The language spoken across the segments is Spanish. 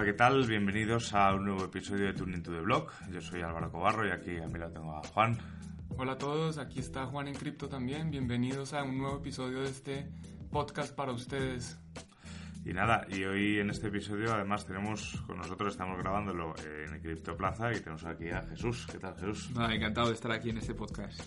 Hola, ¿qué tal? Bienvenidos a un nuevo episodio de Turning to the Block. Yo soy Álvaro Cobarro y aquí a mí lo tengo a Juan. Hola a todos, aquí está Juan en Cripto también. Bienvenidos a un nuevo episodio de este podcast para ustedes. Y nada, y hoy en este episodio además tenemos con nosotros, estamos grabándolo en Cripto Plaza y tenemos aquí a Jesús. ¿Qué tal, Jesús? Nada, encantado de estar aquí en este podcast.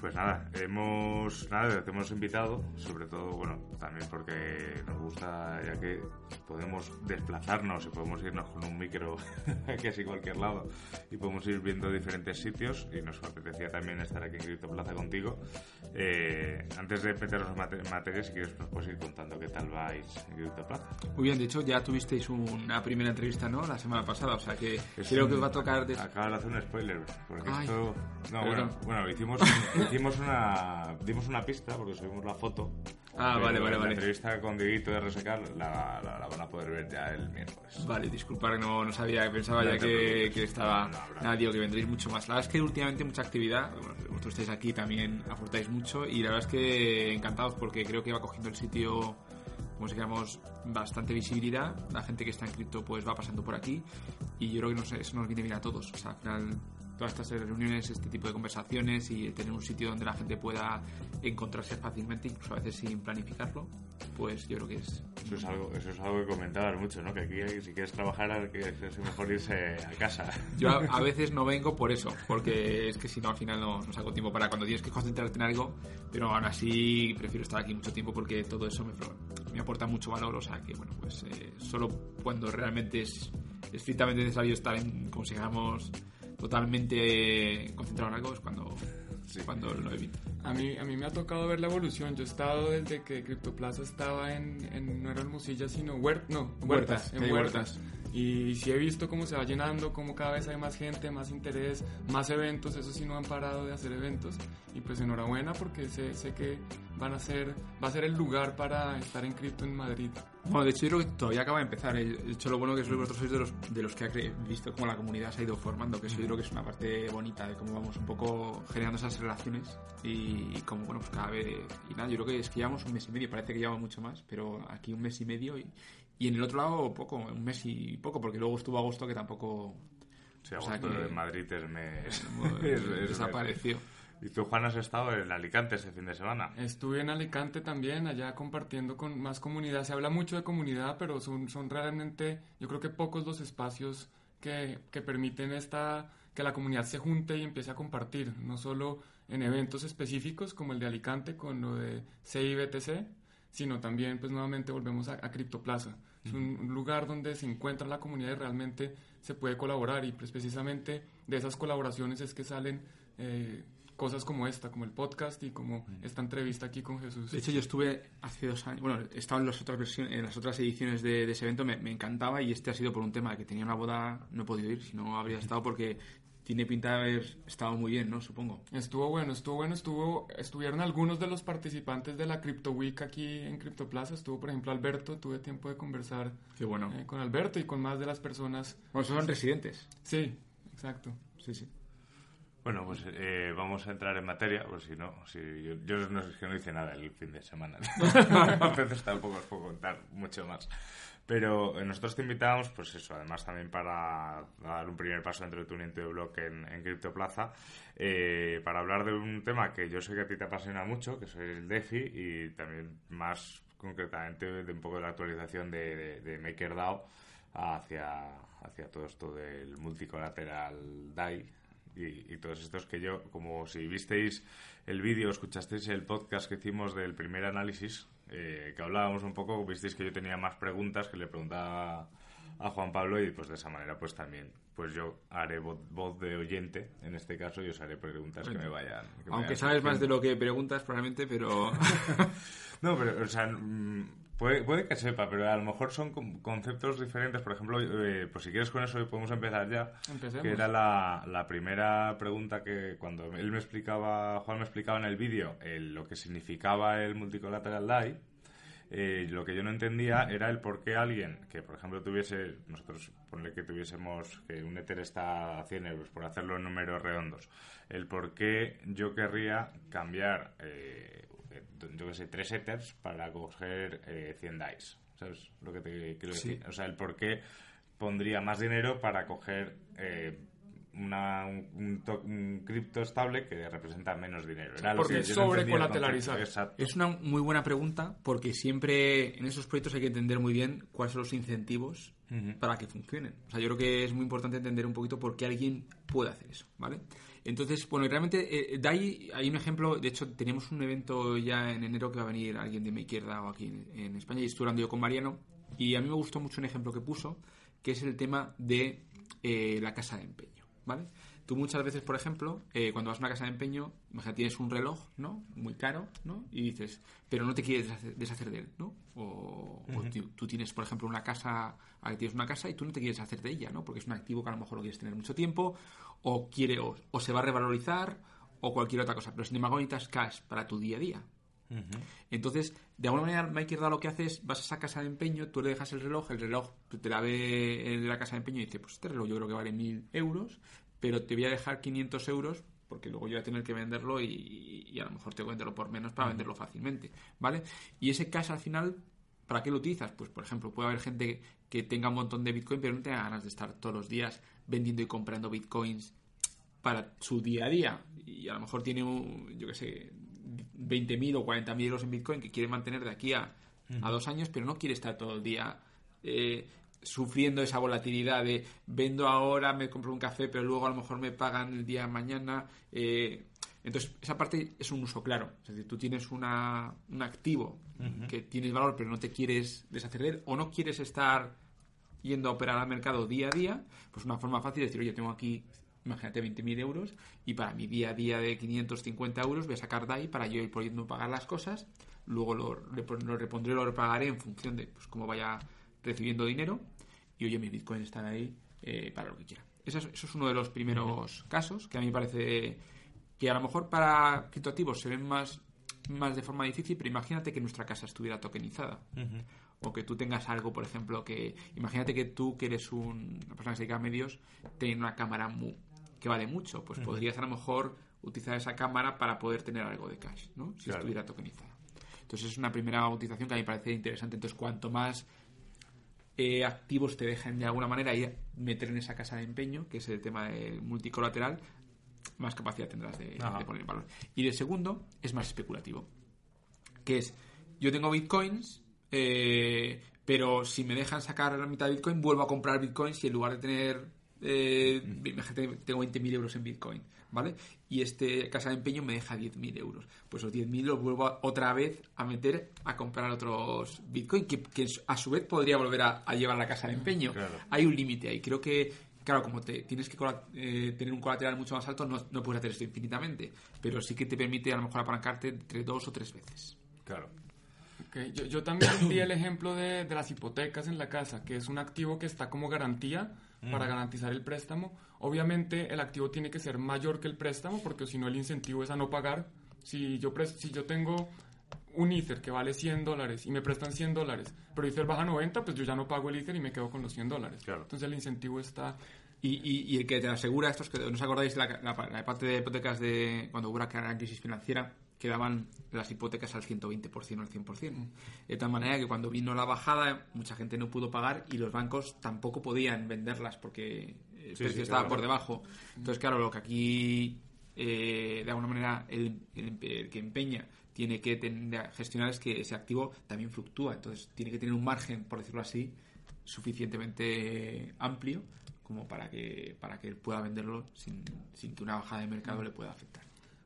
Pues nada, hemos nada, te hemos invitado, sobre todo, bueno, también porque nos gusta, ya que podemos desplazarnos y podemos irnos con un micro a casi cualquier lado y podemos ir viendo diferentes sitios y nos apetecía también estar aquí en Cripto Plaza contigo. Eh, antes de meternos en materia, si quieres nos puedes ir contando qué tal vais en Cripto Plaza. Muy bien, de hecho ya tuvisteis una primera entrevista, ¿no? La semana pasada, o sea que creo que os va a tocar... Des... Acabas de hacer un spoiler, porque esto... No, bueno, bueno, hicimos hicimos una, dimos una pista porque subimos la foto. Ah, vale, vale, la vale. entrevista con Dieguito de RSK la, la, la, van a poder ver ya el miércoles. Vale, disculpar, no, no sabía, pensaba No ya que, que estaba... No, no, Nada, digo, que vendréis mucho más. La verdad es que últimamente mucha actividad, bueno, vosotros estáis aquí también, aportáis mucho y la verdad es que encantados porque creo que va cogiendo el sitio como si digamos, bastante visibilidad. La gente que está en cripto pues va pasando por aquí y yo creo que nos, eso nos viene bien a todos. O sea, al final todas estas reuniones, este tipo de conversaciones y tener un sitio donde la gente pueda encontrarse fácilmente, incluso a veces sin planificarlo, pues yo creo que es... Eso es algo, eso es algo que comentabas mucho, ¿no? Que aquí si quieres trabajar que es mejor irse a casa. Yo a, a veces no vengo por eso, porque es que si no al final no, no saco tiempo para cuando tienes que concentrarte en algo, pero aún así prefiero estar aquí mucho tiempo porque todo eso me, me aporta mucho valor, o sea que bueno, pues eh, solo cuando realmente es estrictamente necesario estar en, como si digamos, totalmente concentrado en algo es cuando, Sí. cuando lo evito. A mí, a mí me ha tocado ver la evolución. Yo he estado desde que CryptoPlaza estaba en, en no era Hermosilla, sino Huert, no, Huertas, Huertas, en. Huertas. Y sí he visto cómo se va llenando, cómo cada vez hay más gente, más interés, más eventos. Eso sí no han parado de hacer eventos. Y pues enhorabuena porque sé, sé que van a ser, va a ser el lugar para estar en cripto en Madrid. Bueno, de hecho yo creo que todavía acaba de empezar. eh. De hecho lo bueno que sois vosotros sois de los, de los que ha visto cómo la comunidad se ha ido formando, que eso yo creo que es una parte bonita de cómo vamos un poco generando esas relaciones y, y cómo, bueno, pues cada vez... Y nada, yo creo que es que llevamos un mes y medio, parece que llevamos mucho más, pero aquí un mes y medio y, y en el otro lado poco, un mes y poco, porque luego estuvo agosto que tampoco Sí, O sea agosto que- en Madrid es mes. es- es- desapareció. Y tú, Juan, has estado en Alicante este fin de semana. Estuve en Alicante también, allá compartiendo con más comunidad. Se habla mucho de comunidad, pero son, son realmente, yo creo que pocos los espacios que, que permiten esta, que la comunidad se junte y empiece a compartir, no solo en eventos específicos como el de Alicante con lo de CIBTC, sino también, pues nuevamente volvemos a, a CryptoPlaza. Es un, lugar donde se encuentra la comunidad y realmente se puede colaborar. Y pues precisamente de esas colaboraciones es que salen eh, cosas como esta, como el podcast y como esta entrevista aquí con Jesús. De hecho, yo estuve hace dos años, bueno, he estado en las otras, versiones, en las otras ediciones de, de ese evento, me, me encantaba y este ha sido por un tema que tenía una boda, no he podido ir, si no habría estado porque tiene pinta de haber estado muy bien, ¿no? Supongo. Estuvo bueno, estuvo bueno, estuvo, estuvieron algunos de los participantes de la Crypto Week aquí en CryptoPlaza, estuvo por ejemplo Alberto, tuve tiempo de conversar Qué bueno. eh, con Alberto y con más de las personas. Bueno, esos son residentes. Sí, exacto. Sí, sí. Bueno, pues eh, vamos a entrar en materia, pues si no, si yo, yo no, es que no hice nada el fin de semana, entonces tampoco os puedo contar mucho más. Pero eh, nosotros te invitamos, pues eso, además también para dar un primer paso dentro de tu niente de blog en, en CryptoPlaza, eh, para hablar de un tema que yo sé que a ti te apasiona mucho, que es el DeFi, y también más concretamente de un poco de la actualización de, de, de MakerDAO hacia, hacia todo esto del multicolateral DAI, y, y todos estos que yo, como si visteis el vídeo, escuchasteis el podcast que hicimos del primer análisis, eh, que hablábamos un poco, visteis que yo tenía más preguntas que le preguntaba a Juan Pablo y pues de esa manera pues también pues yo haré voz, voz de oyente en este caso y os haré preguntas que me vayan que me Aunque vayan sabes más de lo que preguntas, probablemente, pero... no pero o sea mm, Puede, puede que sepa, pero a lo mejor son con- conceptos diferentes. Por ejemplo, eh, pues si quieres con eso podemos empezar ya. Empecemos. Que era la, la primera pregunta que cuando él me explicaba, Juan me explicaba en el vídeo lo que significaba el multicollateral die, eh, lo que yo no entendía era el por qué alguien que, por ejemplo, tuviese, nosotros ponle que tuviésemos, que un Ether está a 100 euros, por hacerlo en números redondos, el por qué yo querría cambiar, eh, yo qué sé, tres Ethers para coger eh, 100 DICE. ¿Sabes lo que te quiero Sí. decir? O sea, el por qué pondría más dinero para coger eh, una, un, un to- un cripto estable que representa menos dinero. Era Porque que es no una muy buena pregunta porque siempre en esos proyectos hay que entender muy bien cuáles son los incentivos para que funcionen. O sea, yo creo que es muy importante entender un poquito por qué alguien puede hacer eso, ¿vale? Entonces, bueno, realmente eh, de ahí hay un ejemplo, de hecho tenemos un evento ya en enero que va a venir alguien de mi izquierda o aquí en, España y estoy hablando yo con Mariano y a mí me gustó mucho un ejemplo que puso que es el tema de eh, la casa de empeño, ¿vale? Tú muchas veces, por ejemplo, eh, cuando vas a una casa de empeño, imagínate, tienes un reloj, ¿no? Muy caro, ¿no? Y dices, pero no te quieres deshacer, deshacer de él, ¿no? O, o tú, tú tienes, por ejemplo, una casa, tienes una casa y tú no te quieres hacer de ella, ¿no? Porque es un activo que a lo mejor lo quieres tener mucho tiempo, o quiere, o, o se va a revalorizar, o cualquier otra cosa. Pero sin embargo necesitas cash para tu día a día. Entonces, de alguna manera, Mike Irda lo que hace es, vas a esa casa de empeño, tú le dejas el reloj, el reloj te la ve el de la casa de empeño y dice, pues este reloj yo creo que vale mil euros, pero te voy a dejar 500 euros porque luego yo voy a tener que venderlo y, y a lo mejor tengo que venderlo por menos para venderlo fácilmente, ¿vale? Y ese cash al final, ¿para qué lo utilizas? Pues, por ejemplo, puede haber gente que tenga un montón de Bitcoin pero no tenga ganas de estar todos los días vendiendo y comprando Bitcoins para su día a día y a lo mejor tiene, un, yo qué sé, 20.000 o 40.000 euros en Bitcoin que quiere mantener de aquí a, a dos años, pero no quiere estar todo el día eh, sufriendo esa volatilidad de vendo ahora, me compro un café, pero luego a lo mejor me pagan el día de mañana. eh, entonces, esa parte es un uso claro. Es decir, tú tienes una, un activo que tienes valor, pero no te quieres deshacer de él o no quieres estar yendo a operar al mercado día a día, pues una forma fácil de decir, oye, tengo aquí, imagínate, 20.000 euros y para mi día a día de 550 euros voy a sacar DAI para yo ir pudiendo pagar las cosas, luego lo, lo repondré, lo repagaré en función de pues, cómo vaya recibiendo dinero y oye, mis bitcoins están ahí eh, para lo que quiera. Eso es, eso es uno de los primeros casos que a mí me parece que a lo mejor para criptoactivos se ven más, más de forma difícil, pero imagínate que nuestra casa estuviera tokenizada o que tú tengas algo, por ejemplo, que imagínate que tú que eres un- una persona que se dedica a medios, tiene una cámara mu- que vale mucho, pues podrías a lo mejor utilizar esa cámara para poder tener algo de cash, ¿no? Si Claro. estuviera tokenizada. Entonces es una primera utilización que a mí me parece interesante. Entonces cuanto más eh, activos te dejen de alguna manera ir meter en esa casa de empeño, que es el tema del multicolateral, más capacidad tendrás de, poner valor. Y el segundo es más especulativo, que es, yo tengo bitcoins, eh, pero si me dejan sacar la mitad de bitcoin, vuelvo a comprar bitcoins y en lugar de tener, eh, imagínate, tengo 20.000 euros en bitcoin, ¿vale? Y este casa de empeño me deja 10.000 euros. Pues los 10.000 los vuelvo a- otra vez a meter a comprar otros bitcoin, que, que a su vez podría volver a, a llevar a la casa de empeño. Claro. Hay un límite ahí. Creo que, claro, como te, tienes que eh, tener un colateral mucho más alto, no, no puedes hacer esto infinitamente. Pero sí que te permite a lo mejor apalancarte entre dos o tres veces. Claro. Ok, Yo, yo también di el ejemplo de, de las hipotecas en la casa, que es un activo que está como garantía para garantizar el préstamo. Obviamente el activo tiene que ser mayor que el préstamo, porque si no el incentivo es a no pagar. Si yo, si yo tengo un Ether que vale 100 dólares y me prestan 100 dólares, pero Ether baja 90, pues yo ya no pago el Ether y me quedo con los 100 dólares. Claro. Entonces el incentivo está... Y, y- y el que te asegura esto es que no os acordáis la, la- la parte de hipotecas de cuando hubo la crisis financiera que daban las hipotecas al 120% o al 100%. De tal manera que cuando vino la bajada mucha gente no pudo pagar y los bancos tampoco podían venderlas porque el Sí, precio sí, estaba claro. por debajo. Entonces, claro, lo que aquí eh, de alguna manera el, el- el que empeña tiene que tener- gestionar es que ese activo también fluctúa. Entonces, tiene que tener un margen, por decirlo así, suficientemente amplio como para que para que él pueda venderlo sin, sin que una bajada de mercado le pueda afectar.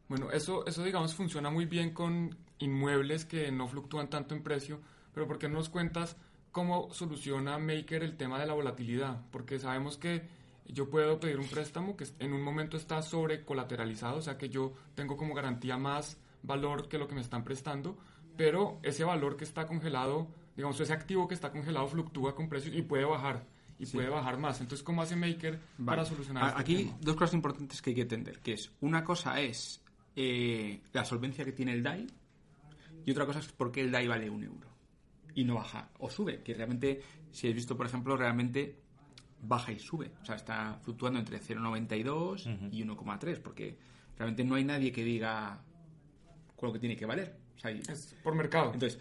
Bueno, eso, eso digamos funciona muy bien con inmuebles que no fluctúan tanto en precio, pero ¿por qué no nos cuentas cómo soluciona Maker el tema de la volatilidad? Porque sabemos que yo puedo pedir un préstamo que en un momento está sobre colateralizado, o sea que yo tengo como garantía más valor que lo que me están prestando, pero ese valor que está congelado digamos, ese activo que está congelado fluctúa con precios y puede bajar. Y puede bajar más. Entonces, ¿cómo hace Maker para solucionar este Aquí tema? dos cosas importantes que hay que entender, que es una cosa es eh, la solvencia que tiene el DAI y otra cosa es por qué el DAI vale un euro y no baja o sube, que realmente, si habéis visto, por ejemplo, realmente baja y sube, o sea, está fluctuando entre 0,92 y 1,3, porque realmente no hay nadie que diga con lo que tiene que valer. O sea, Es por mercado. entonces,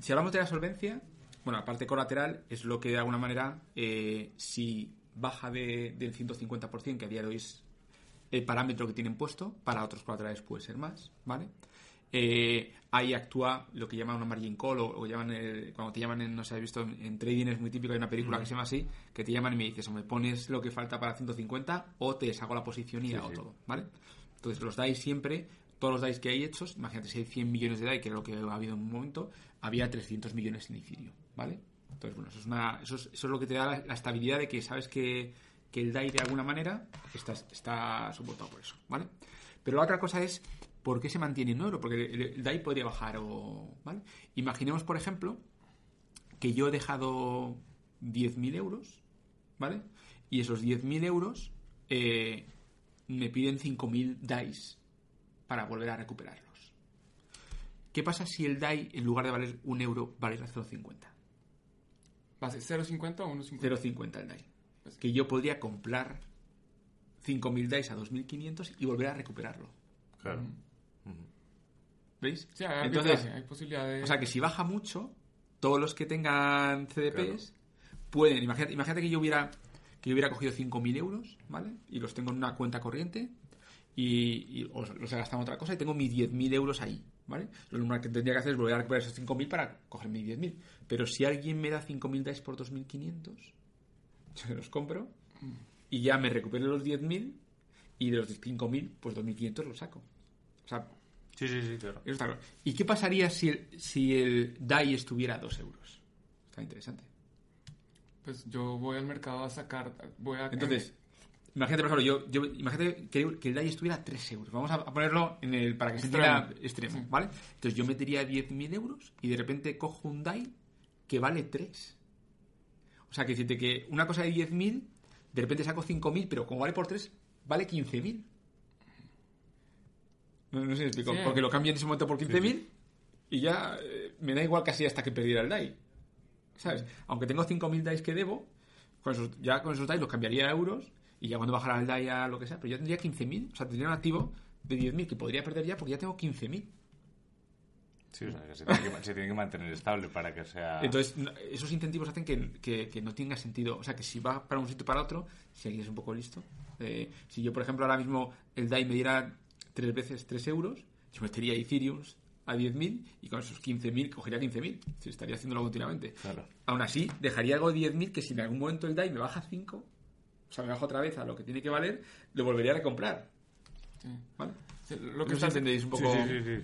si hablamos de la solvencia, bueno, la parte colateral es lo que de alguna manera, eh, si baja de- del 150%, que a día de hoy es el parámetro que tienen puesto, para otros colaterales puede ser más, ¿vale? Eh, ahí actúa lo que llaman una margin call o, o llaman el- cuando te llaman en, no sé, has visto en, en trading es muy típico, hay una película que se llama así, que te llaman y me dices o me pones lo que falta para 150 o te deshago la posición y Sí, hago sí. todo, ¿vale? Entonces los DAI siempre, todos los DAI que hay hechos, imagínate si hay 100 millones de DAI, que es lo que ha habido en un momento, había 300 millones en Ethereum, ¿vale? Entonces, bueno, eso es, una, eso es, eso es lo que te da la, la estabilidad de que sabes que, que el DAI de alguna manera está, está soportado por eso, ¿vale? Pero la otra cosa es, ¿por qué se mantiene en oro? Porque el, el DAI podría bajar o... ¿vale? Imaginemos, por ejemplo, que yo he dejado 10.000 euros, ¿vale? Y esos 10.000 euros eh, me piden 5.000 DAIs para volver a recuperarlos. ¿Qué pasa si el DAI, en lugar de valer un euro, valiera 0,50? ¿Va a ser 0.50 o 1.50? 0,50 el DAI. Que yo podría comprar 5.000 DAIs a 2.500 y volver a recuperarlo. Claro. ¿Veis? Sí, hay Entonces, hay posibilidad de... o sea que si baja mucho, todos los que tengan CDPs pueden. Imagínate, imagínate que yo hubiera que yo hubiera cogido 5.000 euros, ¿vale? Y los tengo en una cuenta corriente y, y os- los he gastado en otra cosa y tengo mis 10.000 euros ahí, ¿vale? Lo normal que tendría que hacer es volver a recuperar esos 5.000 para coger mis 10.000. Pero si alguien me da 5.000 DAIs por 2.500, yo los compro y ya me recupero los 10.000 y de los 5.000, pues 2.500 los saco. O sea, Sí, sí, sí, claro. eso está claro. ¿Y qué pasaría si el, si el DAI estuviera a 2 euros? Está interesante. Pues yo voy al mercado a sacar... Voy a... Entonces, imagínate, por ejemplo, yo, yo- imagínate que, que el DAI estuviera a 3 euros. Vamos a, a ponerlo en el, para que se Extremo. entienda extremo, ¿vale? Entonces yo metería 10.000 euros y de repente cojo un DAI que vale 3. O sea, que decirte que una cosa de 10.000, de repente saco 5.000, pero como vale por 3, vale 15.000. No, no sé si me explico. Sí. Porque lo cambio en ese momento por 15.000 y ya eh, me da igual casi hasta que perdiera el DAI. ¿Sabes? Aunque tengo 5.000 DAIs que debo, con esos- ya con esos DAIs los cambiaría a euros y ya cuando bajara el DAI a lo que sea, pero ya tendría 15.000. O sea, tendría un activo de 10.000 que podría perder ya porque ya tengo 15.000. Sí, o sea, que se tiene que, se tiene que mantener estable para que sea... Entonces, no- esos incentivos hacen que, que- que no tenga sentido. O sea, que si va para un sitio para otro, si alguien es un poco listo, eh, si yo, por ejemplo, ahora mismo el DAI me diera tres veces 3 euros, yo metería Ethereum a 10.000 y con esos 15.000 cogería 15.000. Si estaría haciéndolo continuamente. Claro. Aún así, dejaría algo de 10.000 que si en algún momento el DAI me baja 5, o sea, me baja otra vez a lo que tiene que valer, lo volvería a recomprar. Sí. ¿Vale? Sí, Lo que que está- entendéis un poco. sí,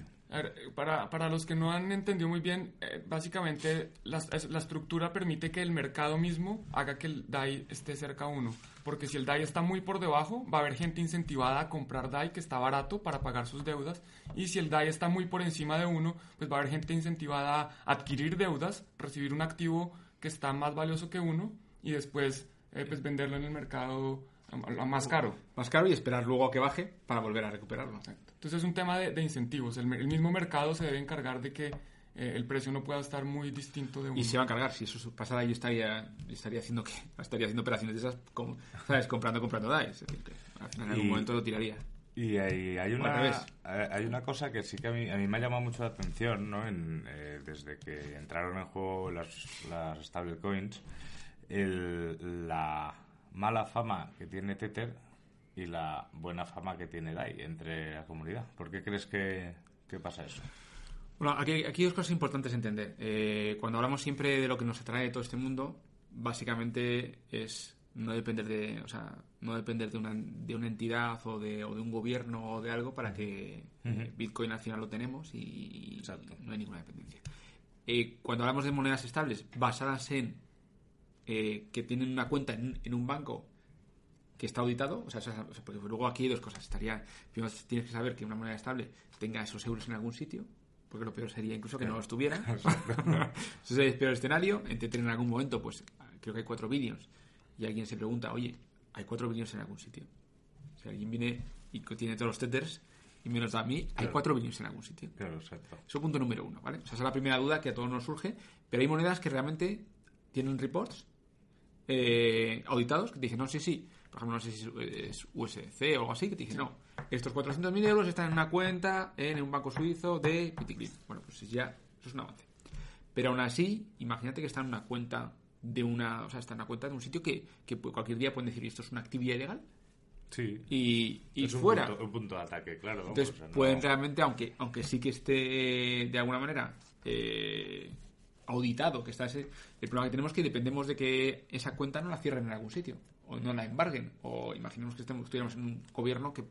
para, para los que no han entendido muy bien, eh, básicamente es- la estructura permite que el mercado mismo haga que el DAI esté cerca a uno. Porque si el DAI está muy por debajo, va a haber gente incentivada a comprar DAI que está barato para pagar sus deudas. Y si el DAI está muy por encima de uno, pues va a haber gente incentivada a adquirir deudas, recibir un activo que está más valioso que uno y después eh, pues venderlo en el mercado a, a más caro. Más caro y esperar luego a que baje para volver a recuperarlo. Entonces es un tema de, de incentivos. El, el mismo mercado se debe encargar de que eh, el precio no pueda estar muy distinto de uno. Y se va a encargar, si eso pasara yo estaría, estaría haciendo que estaría haciendo operaciones de esas como, ¿sabes? comprando, comprando DAIs. Al final en algún Y- momento lo tiraría. Y hay, hay una, hay hay una cosa que sí que a mí, a mí me ha llamado mucho la atención, ¿no? En, eh, desde que entraron en juego las, las stablecoins, el- la mala fama que tiene Tether y la buena fama que tiene DAI entre la comunidad. ¿Por qué crees que, que pasa eso? Bueno, aquí, aquí hay dos cosas importantes a entender. Eh, cuando hablamos siempre de lo que nos atrae de todo este mundo, básicamente es no depender de, o sea, no depender de una, de una entidad o de, o de un gobierno o de algo para que eh, Bitcoin al final lo tenemos y Exacto. no hay ninguna dependencia. Eh, cuando hablamos de monedas estables basadas en eh, que tienen una cuenta en, en un banco que está auditado, o sea, o sea, porque luego aquí hay dos cosas. Estaría, primero tienes que saber que una moneda estable tenga esos euros en algún sitio, porque lo peor sería incluso que no lo estuviera. Ese sería el peor escenario. Entre en algún momento, pues creo que hay cuatro vídeos y alguien se pregunta, oye, hay cuatro vídeos en algún sitio. Si alguien viene y tiene todos los tethers y me los da a mí, hay cuatro vídeos en algún sitio. Claro, exacto. Eso es punto número uno, ¿vale? O sea, esa es la primera duda que a todos nos surge. Pero hay monedas que realmente tienen reports eh, auditados que te dicen, no sé si, por ejemplo, no sé si es USC o algo así, que te dicen, no, estos 400.000 euros están en una cuenta en un banco suizo de Piticlip. Bueno, pues ya, eso es un avance. Pero aún así, imagínate que está en una cuenta de una, o sea, está en una cuenta de un sitio que, que cualquier día pueden decir, esto es una actividad ilegal. Sí. Y, y es fuera. Un punto, de ataque, claro. Entonces, pueden realmente, aunque, aunque sí que esté de alguna manera eh, auditado, que está ese, el problema que tenemos es que dependemos de que esa cuenta no la cierren en algún sitio, o no la embarguen, o imaginemos que estemos, estuviéramos en un gobierno que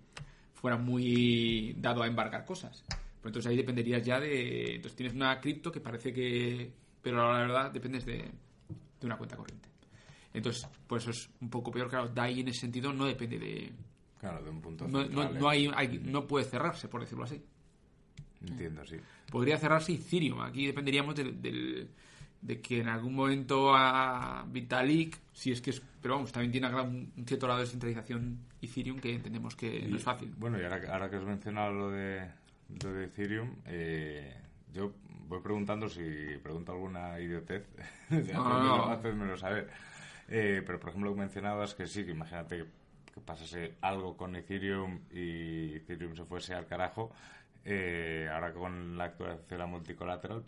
fuera muy dado a embargar cosas. Pues entonces ahí dependerías ya de. Entonces tienes una cripto que parece que. Pero la verdad dependes de, de una cuenta corriente. Entonces, pues eso es un poco peor. Claro, DAI en ese sentido no depende de. Claro, de un punto. No, no, hay, no puede cerrarse, por decirlo así. Entiendo, sí. Podría cerrarse Ethereum. Aquí dependeríamos del, de que en algún momento a Vitalik, si es que es. Pero vamos, también tiene un cierto grado de descentralización Ethereum que entendemos que no es fácil. Bueno, y ahora, ahora que has mencionado lo de, lo de Ethereum, eh, yo voy preguntando si pregunto alguna idiotez. no, no. saber. Eh, pero, por ejemplo, lo que mencionabas que sí, que imagínate que pasase algo con Ethereum y Ethereum se fuese al carajo. Eh, ahora con la actualización de la multicolateral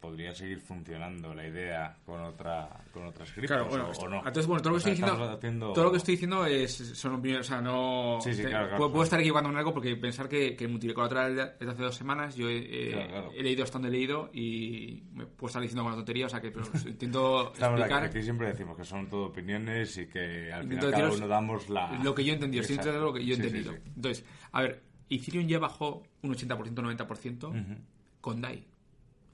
podría seguir funcionando la idea con otra con otras criptos claro, bueno, o, no. Entonces, bueno, todo lo, que estoy diciendo, todo lo que estoy diciendo es son opiniones, o sea, no sí, sí, claro, puedo, estar equivocando en algo porque pensar que, que el multicolateral es de hace dos semanas, yo he, he leído hasta donde he leído y me puedo estar diciendo alguna tontería, o sea que pero intento explicar. aquí siempre decimos que son todo opiniones y que al final cada uno damos la lo que yo he entendido, estoy lo que yo he entendido. Entonces, a ver, Ethereum ya bajó un 80%, 90% con DAI.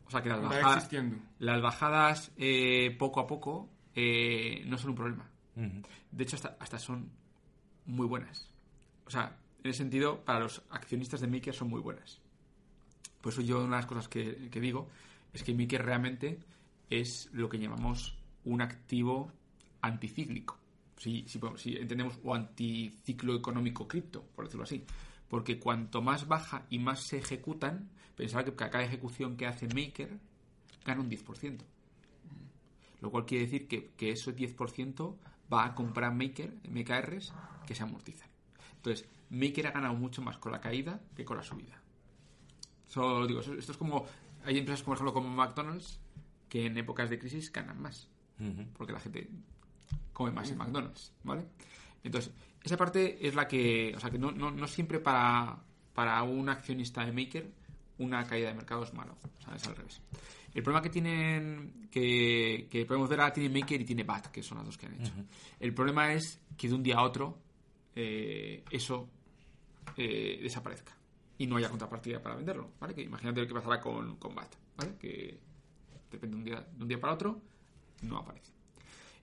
O sea que las, bajadas, las bajadas eh, poco a poco eh, no son un problema. De hecho, hasta, hasta son muy buenas. O sea, en ese sentido, para los accionistas de Maker son muy buenas. Por eso yo una de las cosas que, digo es que Maker realmente es lo que llamamos un activo anticíclico. Si, si, si entendemos, o anticiclo económico cripto, por decirlo así porque cuanto más baja y más se ejecutan, pensaba que cada ejecución que hace Maker gana un 10%. Lo cual quiere decir que, que ese 10% va a comprar Maker, MKRs, que se amortizan. Entonces, Maker ha ganado mucho más con la caída que con la subida. Solo digo, esto es como. Hay empresas, como, por ejemplo, como McDonald's, que en épocas de crisis ganan más. Porque la gente come más en McDonald's, ¿vale? Entonces, esa parte es la que, o sea, que no, no, no siempre para, para un accionista de Maker una caída de mercado es malo, o sea, es al revés. El problema que tienen, que, que podemos ver ahora tiene Maker y tiene BAT, que son las dos que han hecho. El problema es que de un día a otro eh, eso eh, desaparezca y no haya contrapartida para venderlo, ¿vale? Que imagínate lo que pasará con, con BAT, ¿vale? Que depende de un día, de un día para otro, no aparece.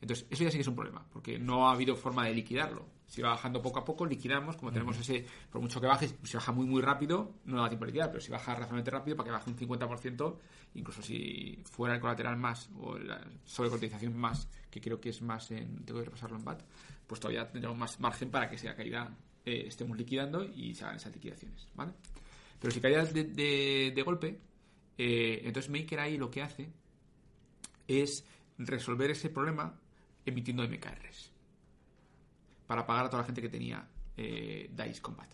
Entonces, eso ya sí que es un problema, porque no ha habido forma de liquidarlo. Si va bajando poco a poco, liquidamos, como tenemos ese, por mucho que baje, si baja muy muy rápido, no da tiempo de liquidar, pero si baja razonablemente rápido, para que baje un 50%, incluso si fuera el colateral más o la sobrecotización más, que creo que es más en, tengo que repasarlo en BAT, pues todavía tendremos más margen para que sea caída eh, estemos liquidando y se hagan esas liquidaciones, ¿vale? Pero si caídas de, de, golpe, eh, entonces Maker ahí lo que hace es resolver ese problema emitiendo MKRs para pagar a toda la gente que tenía eh, DICE Combat.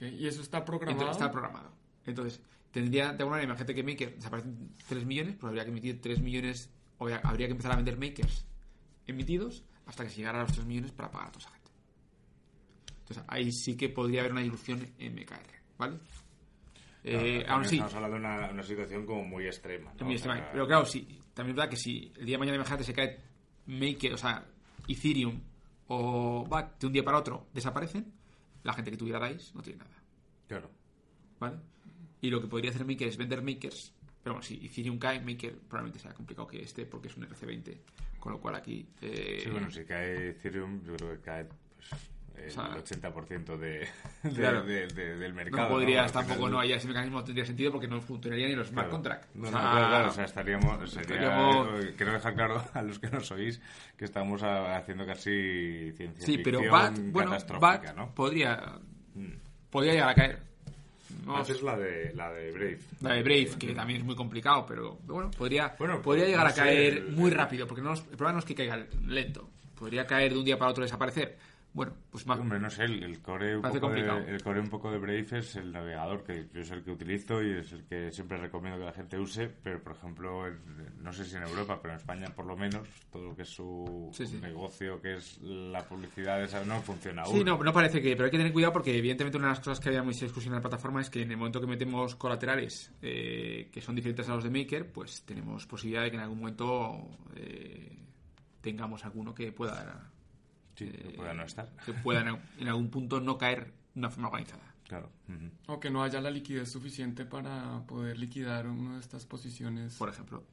¿Y eso está programado? está programado. Entonces, tendría, de alguna manera, imagínate que Maker desaparecen 3 millones, pues habría que emitir 3 millones, o habría que empezar a vender Makers emitidos hasta que se llegara a los 3 millones para pagar a toda esa gente. Entonces, ahí sí que podría haber una dilución en MKR, ¿vale? Eh, aún sí. Estamos hablando de una, situación como muy extrema. Muy extrema. Pero claro, sí, también es verdad que si el día de mañana, imagínate, se cae Maker, o sea, Ethereum o BAT de un día para otro desaparecen, la gente que tuviera DICE no tiene nada. Claro. ¿Vale? Y lo que podría hacer Maker es vender Makers. Pero bueno, si Ethereum cae, Maker probablemente sea complicado que esté porque es un RC20. Con lo cual aquí. Eh... Sí, bueno, si cae Ethereum, yo creo que cae pues, el O sea, 80% de, de- Claro. de- de- del mercado. No podrías Al tampoco, no haya ese mecanismo, no tendría sentido porque no funcionarían ni los smart Claro. contracts. No, O no, sea, claro, claro, o sea, estaríamos, sería, estaríamos- quiero dejar claro a los que nos oís que estamos a- haciendo casi ciencia Sí, pero BAT, bueno, catastrófica, BAT ¿no? podría, Mm. podría llegar a caer. No sé. es la de, la de Brave. La de Brave, que también es muy complicado, pero bueno, podría, Bueno, podría llegar no a caer el- muy rápido, porque no, el problema no es que caiga lento, podría caer de un día para otro desaparecer. Bueno, pues más. Hombre, no sé, el, el core un poco de, el core un poco de Brave es el navegador que yo es el que utilizo y es el que siempre recomiendo que la gente use, pero por ejemplo, en- no sé si en Europa, pero en España por lo menos, todo lo que es su Sí, sí. negocio, que es la publicidad, esa no funciona aún. Sí, no, no parece que, pero hay que tener cuidado porque evidentemente una de las cosas que había mucha discusión en la plataforma es que en el momento que metemos colaterales eh, que son diferentes a los de Maker, pues tenemos posibilidad de que en algún momento eh, tengamos alguno que pueda Sí, que eh, pueda no estar. que pueda en, algún punto no caer de una forma organizada. Claro. O que no haya la liquidez suficiente para poder liquidar una de estas posiciones. Por ejemplo.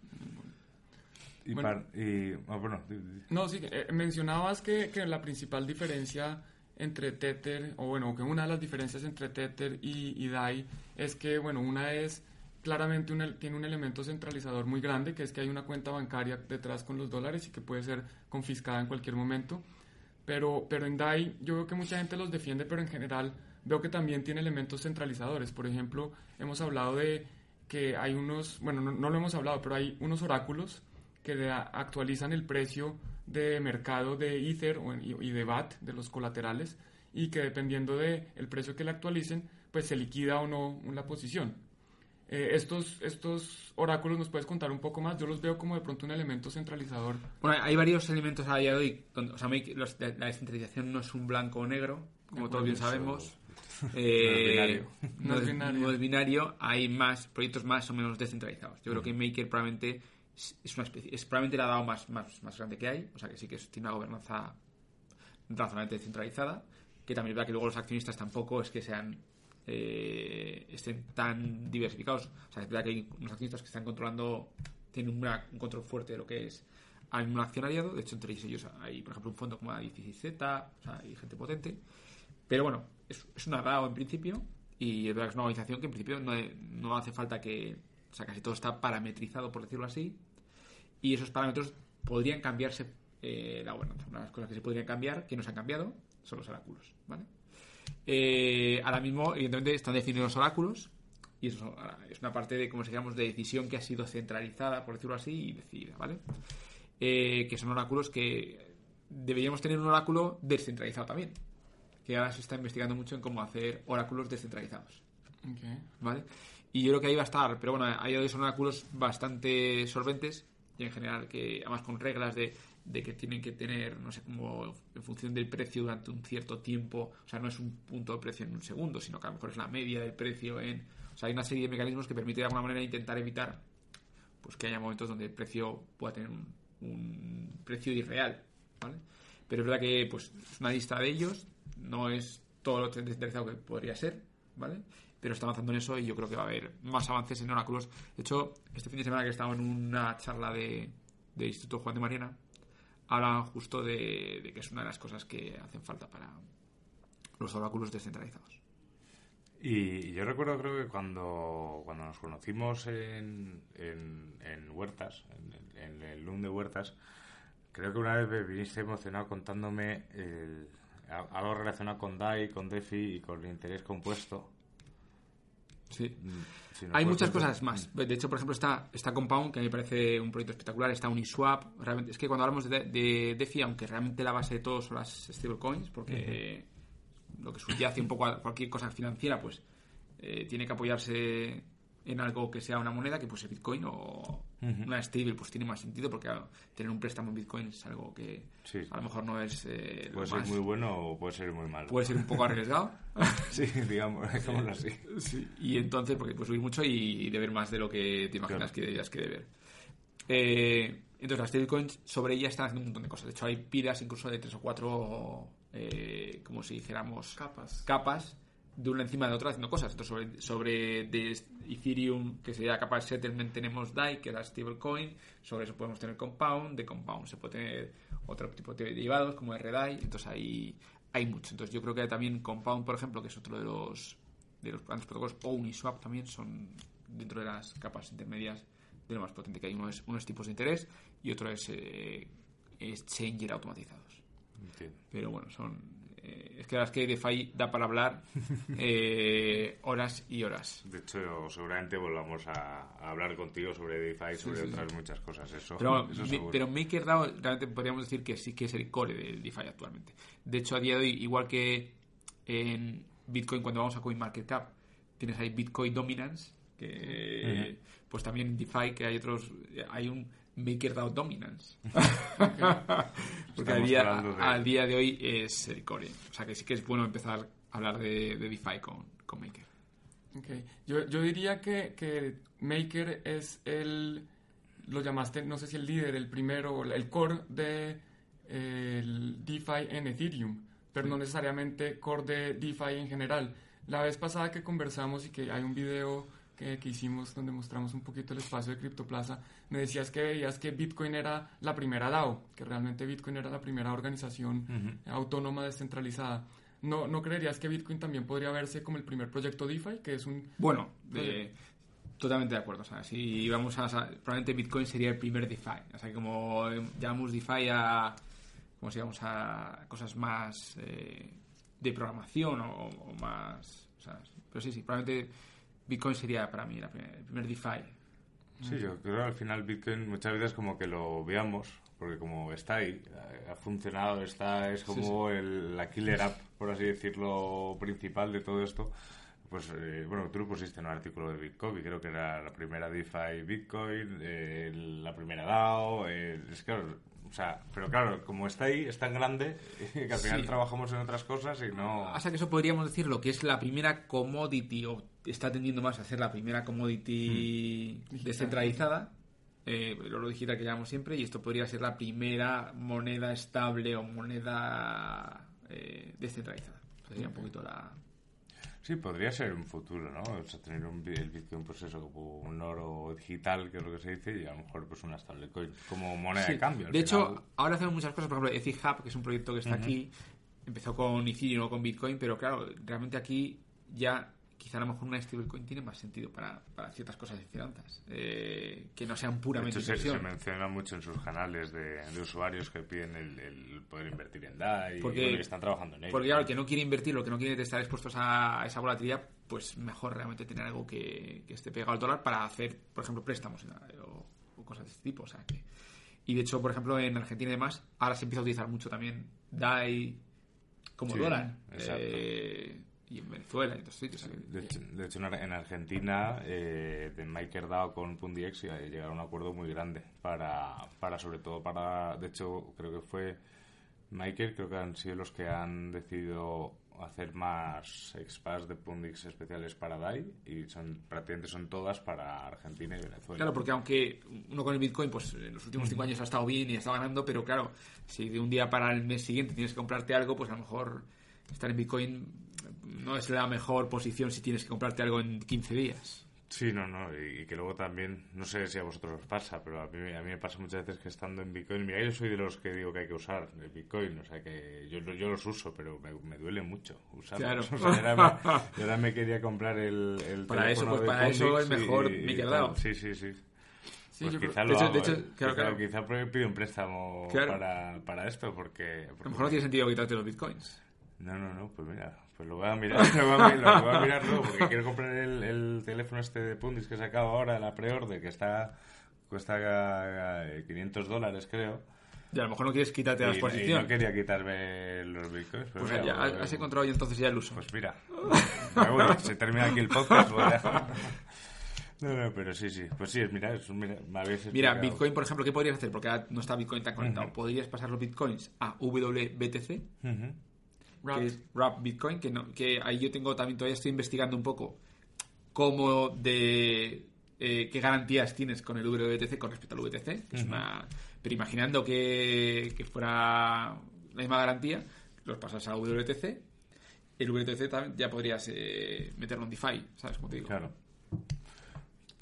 Y, Bueno. par- y ah, bueno, No, sí, eh, mencionabas que, que la principal diferencia entre Tether, o bueno, que una de las diferencias entre Tether y, y DAI es que, bueno, una es claramente un tiene un elemento centralizador muy grande, que es que hay una cuenta bancaria detrás con los dólares y que puede ser confiscada en cualquier momento. Pero, pero en DAI yo veo que mucha gente los defiende, pero en general veo que también tiene elementos centralizadores. Por ejemplo, hemos hablado de que hay unos, bueno, no, no lo hemos hablado, pero hay unos oráculos que actualizan el precio de mercado de Ether y de BAT, de los colaterales, y que dependiendo del el precio que le actualicen, pues se liquida o no la posición. Eh, estos, estos oráculos nos puedes contar un poco más. Yo los veo como de pronto un elemento centralizador. Bueno, hay varios elementos a día de hoy. Donde, o sea, los- la descentralización no es un blanco o negro, como todos bien sabemos. Eh, No es binario. no es binario. Hay más proyectos más o menos descentralizados. Yo creo que Maker probablemente es es una especie, es probablemente la DAO más, más, más grande que hay. O sea que sí que es- tiene una gobernanza razonablemente descentralizada. Que también es verdad que luego los accionistas tampoco es que sean eh, estén tan diversificados. O sea, es verdad que hay unos accionistas que están controlando, tienen un control fuerte de lo que es mismo accionariado. De hecho, entre ellos hay, por ejemplo, un fondo como la 16Z, o sea, hay gente potente. Pero bueno, es, es una DAO en principio y es verdad que es una organización que en principio no, no hace falta que... O sea, casi todo está parametrizado, por decirlo así. Y esos parámetros podrían cambiarse eh, la. Una de las cosas que se podrían cambiar, que no se han cambiado, son los oráculos, ¿vale? Eh, ahora mismo, evidentemente, están definidos los oráculos y eso es una parte de, como se llama, de decisión que ha sido centralizada, por decirlo así, y decidida, ¿vale? Eh, que son oráculos que deberíamos tener un oráculo descentralizado también, que ahora se está investigando mucho en cómo hacer oráculos descentralizados. ¿vale? Y yo creo que ahí va a estar, pero bueno, hay son oráculos bastante solventes y en general que además con reglas de, de que tienen que tener, no sé, como en función del precio durante un cierto tiempo, o sea, no es un punto de precio en un segundo, sino que a lo mejor es la media del precio en... O sea, hay una serie de mecanismos que permite de alguna manera intentar evitar pues que haya momentos donde el precio pueda tener un, un precio irreal, ¿vale? Pero es verdad que pues es una lista de ellos, no es todo lo descentralizado que podría ser, ¿vale? Pero está avanzando en eso y yo creo que va a haber más avances en oráculos. De hecho, este fin de semana que he estado en una charla de, de Instituto Juan de Mariana, hablan justo de, que es una de las cosas que hacen falta para los oráculos descentralizados. Y yo recuerdo, creo que cuando, cuando nos conocimos en, en, Huertas, en, en el LUM de Huertas, creo que una vez me viniste emocionado contándome el- algo relacionado con DAI, con DeFi y con el interés compuesto. Sí. Mm, si Hay muchas cosas más. De hecho, por ejemplo, está, está Compound, que a mí me parece un proyecto espectacular. Está Uniswap. Realmente, es que cuando hablamos de, de DeFi, aunque realmente la base de todo son las stablecoins, porque lo que subyace un poco a cualquier cosa financiera, pues eh, tiene que apoyarse en algo que sea una moneda, que puede ser Bitcoin o una stable, pues tiene más sentido, porque claro, tener un préstamo en Bitcoin es algo que Sí. a lo mejor no es. eh, lo Puede ser más- muy bueno o puede ser muy malo. puede ser un poco arriesgado. Sí, digamos, digámoslo así. Sí, y entonces, porque puedes subir mucho y deber más de lo que te imaginas Claro. que deberías que deber. Eh, entonces, las stablecoins sobre ellas están haciendo un montón de cosas. De hecho, hay pilas incluso de tres o cuatro, eh, como si dijéramos, Capas. capas de una encima de otra haciendo cosas. Entonces, sobre, sobre de Ethereum, que sería capa de settlement, tenemos DAI, que es la stablecoin. Sobre eso podemos tener Compound. De Compound se puede tener otro tipo de derivados, como RDAI. Entonces, hay, hay mucho. Entonces yo creo que también Compound, por ejemplo, que es otro de los de los grandes protocolos, o Uniswap también son dentro de las capas intermedias de lo más potente que hay. Uno es, uno es tipos de interés y otro es eh, exchanger automatizados. Entiendo. Pero bueno, son... eh, es que la verdad es que DeFi da para hablar eh, horas y horas. De hecho, seguramente volvamos a, a hablar contigo sobre DeFi y sobre sí, otras muchas cosas. Eso, Pero, eso mi- seguro. pero MakerDAO realmente podríamos decir que sí que es el core del DeFi actualmente. De hecho, a día de hoy, igual que en Bitcoin, cuando vamos a CoinMarketCap, tienes ahí Bitcoin Dominance, que pues también en DeFi que hay otros, hay un MakerDAO Dominance. Porque al Estamos día, de- al día de hoy es el core. O sea que sí que es bueno empezar a hablar de, de DeFi con, con Maker. Ok. Yo, yo diría que, que Maker es el, lo llamaste, no sé si el líder, el primero, el core de eh, el DeFi en Ethereum, pero no necesariamente core de DeFi en general. La vez pasada que conversamos y que hay un video que, que hicimos donde mostramos un poquito el espacio de CryptoPlaza, me decías que veías que Bitcoin era la primera DAO, que realmente Bitcoin era la primera organización autónoma descentralizada. ¿No, ¿No creerías que Bitcoin también podría verse como el primer proyecto DeFi, que es un... Bueno, de- totalmente de acuerdo. Sea, si vamos a. probablemente Bitcoin sería el primer DeFi. O sea, como llamamos DeFi a. Como si a cosas más eh, de programación o, o más. Sea, pero sí, sí, probablemente Bitcoin sería para mí la primer- el primer DeFi. Sí, yo creo que al final Bitcoin muchas veces como que lo veamos, porque como está ahí, ha- funcionado, está es como el- la killer app, por así decirlo, principal de todo esto. Pues eh, bueno, tú lo pusiste en un artículo de Bitcoin, y creo que era la primera DeFi Bitcoin, eh, la primera DAO, eh, es claro, o sea, pero claro, como está ahí, es tan grande que al final Sí. trabajamos en otras cosas y no... Hasta que eso podríamos decir lo que es la primera commodity, o está tendiendo más a ser la primera commodity Digital. descentralizada, eh, el oro digital que llamamos siempre, y esto podría ser la primera moneda estable o moneda eh, descentralizada. Sería un poquito la... Sí, podría ser un futuro, ¿no? O sea, tener un, el Bitcoin, pues eso, como un oro digital, que es lo que se dice, y a lo mejor pues una stablecoin, como moneda Sí. de cambio. De hecho, final. ahora hacemos muchas cosas, por ejemplo, Ethic que es un proyecto que está aquí, empezó con Ethereum o con Bitcoin, pero claro, realmente aquí ya quizá a lo mejor una stablecoin tiene más sentido para, para ciertas cosas de finanzas, eh, que no sean de puramente hecho, se, se menciona mucho en sus canales de, de usuarios que piden el, el poder invertir en DAI y bueno, y están trabajando en ello. Porque claro, el que no quiere invertir, lo que no quiere estar expuestos a esa volatilidad, pues mejor realmente tener algo que, que esté pegado al dólar para hacer, por ejemplo, préstamos o, o cosas de este tipo. O sea que... Y de hecho, por ejemplo, en Argentina y demás, ahora se empieza a utilizar mucho también DAI como Sí, dólar. exacto. Eh, y en Venezuela y en otros sitios. De hecho, de hecho, en Ar- en Argentina, eh, de MakerDAO con Pundiex llegaron a un acuerdo muy grande para, para, sobre todo, para, de hecho, creo que fue Maker, creo que han sido los que han decidido hacer más expats de Pundix especiales para DAI y son prácticamente son todas para Argentina y Venezuela. Claro, porque aunque uno con el Bitcoin, pues en los últimos cinco años ha estado bien y ha estado ganando, pero claro, si de un día para el mes siguiente tienes que comprarte algo, pues a lo mejor estar en Bitcoin no es la mejor posición si tienes que comprarte algo en 15 días. Sí, no, no, y, y que luego también, no sé si a vosotros os pasa, pero a mí, a mí me pasa muchas veces que estando en Bitcoin, mira, yo soy de los que digo que hay que usar el Bitcoin, o sea que yo, yo los uso, pero me, me duele mucho usarlos. Claro. O sea, y ahora, me, ahora me quería comprar el, el Para eso, pues de para eso es mejor y- MakerDAO. tal. Sí, sí, sí. Sí, pues yo quizá de lo hecho- hago, hecho, claro, quizá, claro. quizá pro- pido un préstamo Claro. para, para esto, porque... A lo mejor no tiene sentido quitarte los Bitcoins. No, no, no, pues mira, pues lo voy a mirar, lo voy a, mi- lo voy a mirar luego, porque quiero comprar el, el teléfono este de Pundis que he sacado ahora, la pre-order, que está cuesta eh, 500 dólares, creo. Y a lo mejor no quieres quitarte la Y, y exposición. no quería quitarme los bitcoins. Pero Pues mira, ya has encontrado ya entonces ya el uso. Pues mira, me voy, se termina aquí el podcast. voy a- No, no, pero sí, sí. Pues sí, mira, es un, mira habéis Mira. Bitcoin, por ejemplo, ¿qué podrías hacer? Porque ahora no está Bitcoin tan conectado. Podrías pasar los Bitcoins a WBTC, Ujú. Wrapped. que es Wrap Bitcoin, que, no, que ahí yo tengo también, todavía estoy investigando un poco cómo de eh, qué garantías tienes con el WBTC con respecto al VTC. que es una, pero imaginando que, que fuera la misma garantía, los pasas a WBTC. El también ya podrías eh, meterlo en DeFi, ¿sabes cómo te digo? Claro.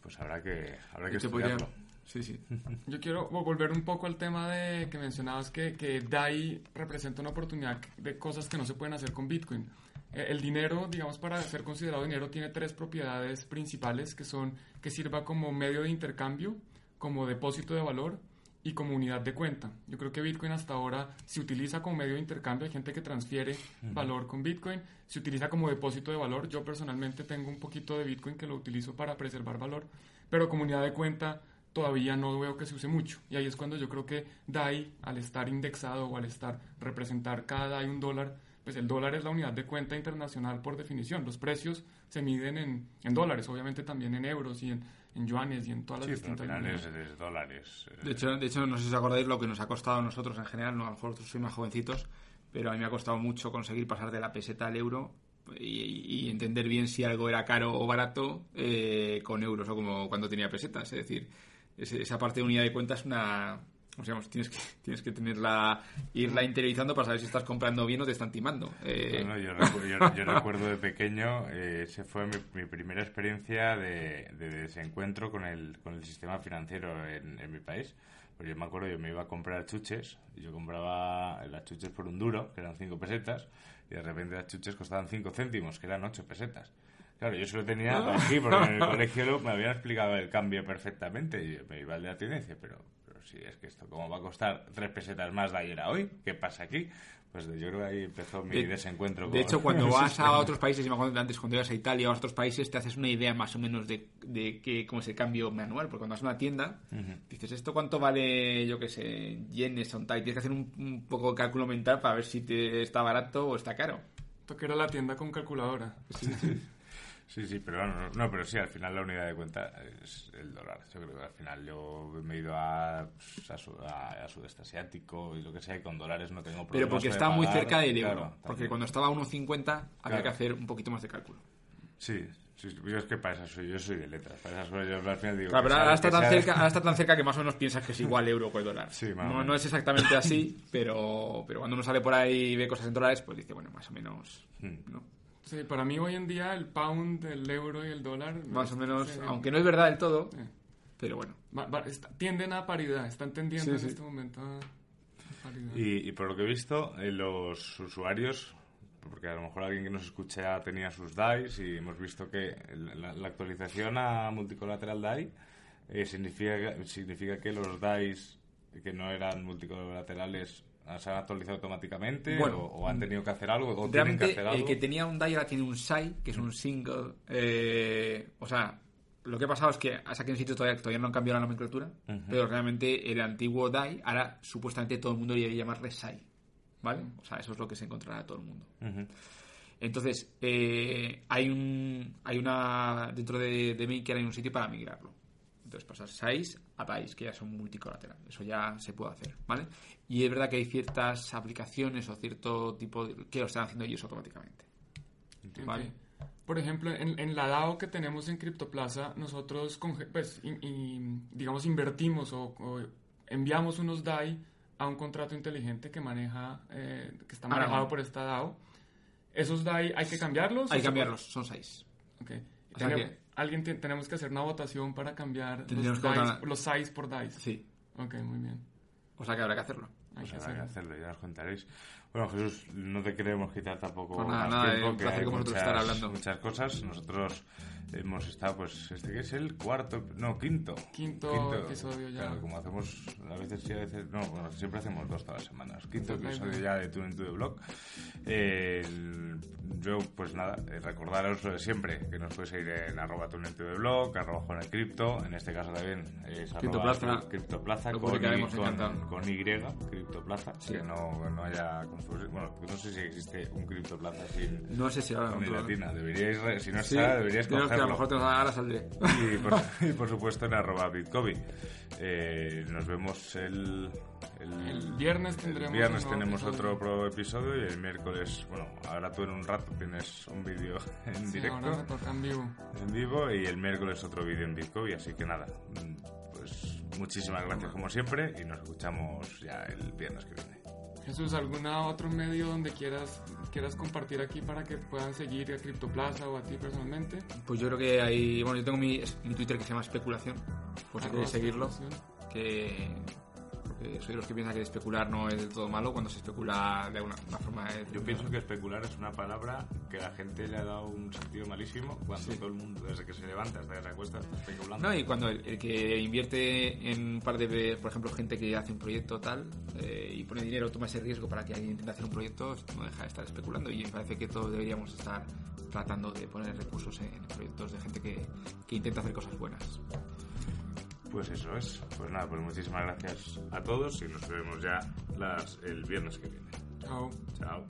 Pues habrá que, habrá que podría- estudiarlo. Sí, sí. Yo quiero vo- volver un poco al tema de que mencionabas que, que DAI representa una oportunidad de cosas que no se pueden hacer con Bitcoin. Eh, El dinero, digamos, para ser considerado dinero, tiene tres propiedades principales que son que sirva como medio de intercambio, como depósito de valor y como unidad de cuenta. Yo creo que Bitcoin hasta ahora se utiliza como medio de intercambio, hay gente que transfiere valor con Bitcoin, se utiliza como depósito de valor. Yo personalmente tengo un poquito de Bitcoin que lo utilizo para preservar valor, pero como unidad de cuenta todavía no veo que se use mucho. Y ahí es cuando yo creo que DAI, al estar indexado o al estar representar cada DAI un dólar, pues el dólar es la unidad de cuenta internacional por definición. Los precios se miden en, en dólares, obviamente también en euros y en, en yuanes y en todas las Sí, pero al distintas final es, es dólares. eh, De hecho, de hecho, no sé si os acordáis lo que nos ha costado a nosotros en general, no, a lo mejor vosotros sois más jovencitos, pero a mí me ha costado mucho conseguir pasar de la peseta al euro y, y entender bien si algo era caro o barato eh, con euros o como cuando tenía pesetas. Es decir, esa parte de unidad de cuenta es una... O sea, tienes que, tienes que tenerla, irla interiorizando para saber si estás comprando bien o te están timando. Eh, No, no, yo, recu- yo- yo recuerdo de pequeño, eh, ese fue mi, mi primera experiencia de, de desencuentro con el, con el sistema financiero en, en mi país. Pues yo me acuerdo, yo me iba a comprar chuches, y yo compraba las chuches por un duro, que eran 5 pesetas, y de repente las chuches costaban 5 céntimos, que eran 8 pesetas. Claro, yo solo tenía aquí, porque en el colegio lo- me habían explicado el cambio perfectamente, y me iba al de decía, pero, pero si es que esto, ¿cómo va a costar 3 pesetas más de ayer a hoy? ¿Qué pasa aquí? Pues yo creo que ahí empezó mi De- desencuentro De con hecho, cuando vas a sistema. otros países, y me acuerdo de antes, cuando ibas a Italia o a otros países, te haces una idea más o menos de, de qué, cómo es el cambio manual. Porque cuando vas a una tienda, dices, ¿esto cuánto vale, yo qué sé, yenes o tal? Y tienes que hacer un, un poco de cálculo mental para ver si te está barato o está caro. Esto que era la tienda con calculadora. Sí, sí, pero no, no, pero sí, al final la unidad de cuenta es el dólar. Yo creo que al final yo me he ido a, a, su- a- a sudeste asiático y lo que sea, y con dólares no tengo problemas. Pero porque está muy cerca del euro. Claro, porque cuando estaba a 1,50 había Claro. que hacer un poquito más de cálculo. Sí, sí, sí, yo es que para esas soy, yo soy de letras. Para esas cosas yo al final digo. Claro, que pero ahora está, que tan sea- cerca, ahora está tan cerca que más o menos piensas que es igual euro con el dólar. Sí, no, no es exactamente así, pero, pero cuando uno sale por ahí y ve cosas en dólares, pues dice, bueno, más o menos. Hmm. ¿no? Sí, para mí hoy en día el pound, el euro y el dólar... Más o menos, aunque no es verdad del todo, sí. pero bueno. Va- va- está- tienden a paridad, están tendiendo Sí, en sí. este momento a a paridad. Y, y por lo que he visto, eh, los usuarios, porque a lo mejor alguien que nos escucha tenía sus DAIs y hemos visto que la, la actualización a multicolateral DAI eh, significa, significa que los DAIs que no eran multicolaterales ah, se han actualizado automáticamente Bueno, o, o han tenido que hacer algo o tienen que Realmente, hacer algo. el que tenía un DAI ahora tiene un SAI, que es un single. eh, o sea, lo que ha pasado es que a en sitio todavía, todavía no han cambiado la nomenclatura, pero realmente el antiguo DAI, ahora supuestamente todo el mundo debería llamarle SAI. ¿Vale? O sea, eso es lo que se encontrará todo el mundo. Entonces, eh, hay un hay una dentro de, de Maker hay un sitio para migrarlo. Entonces pasar 6 a DAIs, que ya son multicolateral. Eso ya se puede hacer, ¿vale? Y es verdad que hay ciertas aplicaciones o cierto tipo de, que lo están haciendo ellos automáticamente. ¿Vale? Ok. Por ejemplo, en, en la DAO que tenemos en CryptoPlaza, nosotros, conge- pues, in- in- digamos, invertimos o, o enviamos unos DAI a un contrato inteligente que maneja, eh, que está Ahora, manejado bueno. por esta DAO. ¿Esos DAI hay que cambiarlos? Hay que cambiarlos, son 6. puede- Ok. O sea Tenemos- que- alguien ti- tenemos que hacer una votación para cambiar los, votar- los SAIs por DAIs. Sí. Ok, muy bien. O sea que habrá que hacerlo. Hay Pues que habrá que hacerlo. hacerlo, ya nos contaréis. Bueno, Jesús, no te queremos quitar tampoco Pues nada, más nada, tiempo, un que hay muchas, estar hablando. muchas cosas. Nosotros hemos estado, pues, este que es el cuarto, no, quinto. Quinto episodio ya. Claro, como hacemos, a veces sí, a veces no, bueno, siempre hacemos dos todas las semanas. Quinto episodio ya de Tune to the Blog. Eh, el- yo, pues nada, eh, recordaros lo de siempre, que nos podéis seguir en arroba Tune to the Blog, arroba Juan el Cripto, en este caso también es arroba Criptoplaza. Criptoplaza con, con, con Y, Criptoplaza, Sí. que no, no haya. Bueno, no sé si existe un Criptoplaza sin No sé si ahora con latina. Deberíais, si no Sí, está, deberíais creo que a cogerlo. lo mejor te ahora saldré. Y por, y por supuesto en arroba bitcobi. Eh, nos vemos el, El viernes el tendremos viernes tenemos episodio. otro pro episodio y el miércoles, bueno, ahora tú en un rato tienes un vídeo en Sí, directo, ahora me toca en vivo. en vivo y el miércoles otro vídeo en bitcobi, así que nada, pues muchísimas gracias como siempre y nos escuchamos ya el viernes que viene. Jesús, ¿alguna otro medio donde quieras quieras compartir aquí para que puedan seguir a Criptoplaza o a ti personalmente? Pues yo creo que hay... Bueno, yo tengo mi, mi Twitter que se llama Especulación, por si Arroba queréis seguirlo. Que porque soy de los que piensan que especular no es del todo malo cuando se especula de una, una forma... de- Yo pienso que especular es una palabra que la gente le ha dado un sentido malísimo cuando Sí. todo el mundo, desde que se levanta hasta que se acuesta, está especulando. No, y cuando el, el que invierte en un par de, por ejemplo, gente que hace un proyecto tal eh, y pone dinero, toma ese riesgo para que alguien intente hacer un proyecto, no deja de estar especulando y me parece que todos deberíamos estar tratando de poner recursos en proyectos de gente que, que intenta hacer cosas buenas. Pues eso es. Pues nada, pues muchísimas gracias a todos y nos vemos ya las, el viernes que viene. Chao. Chao.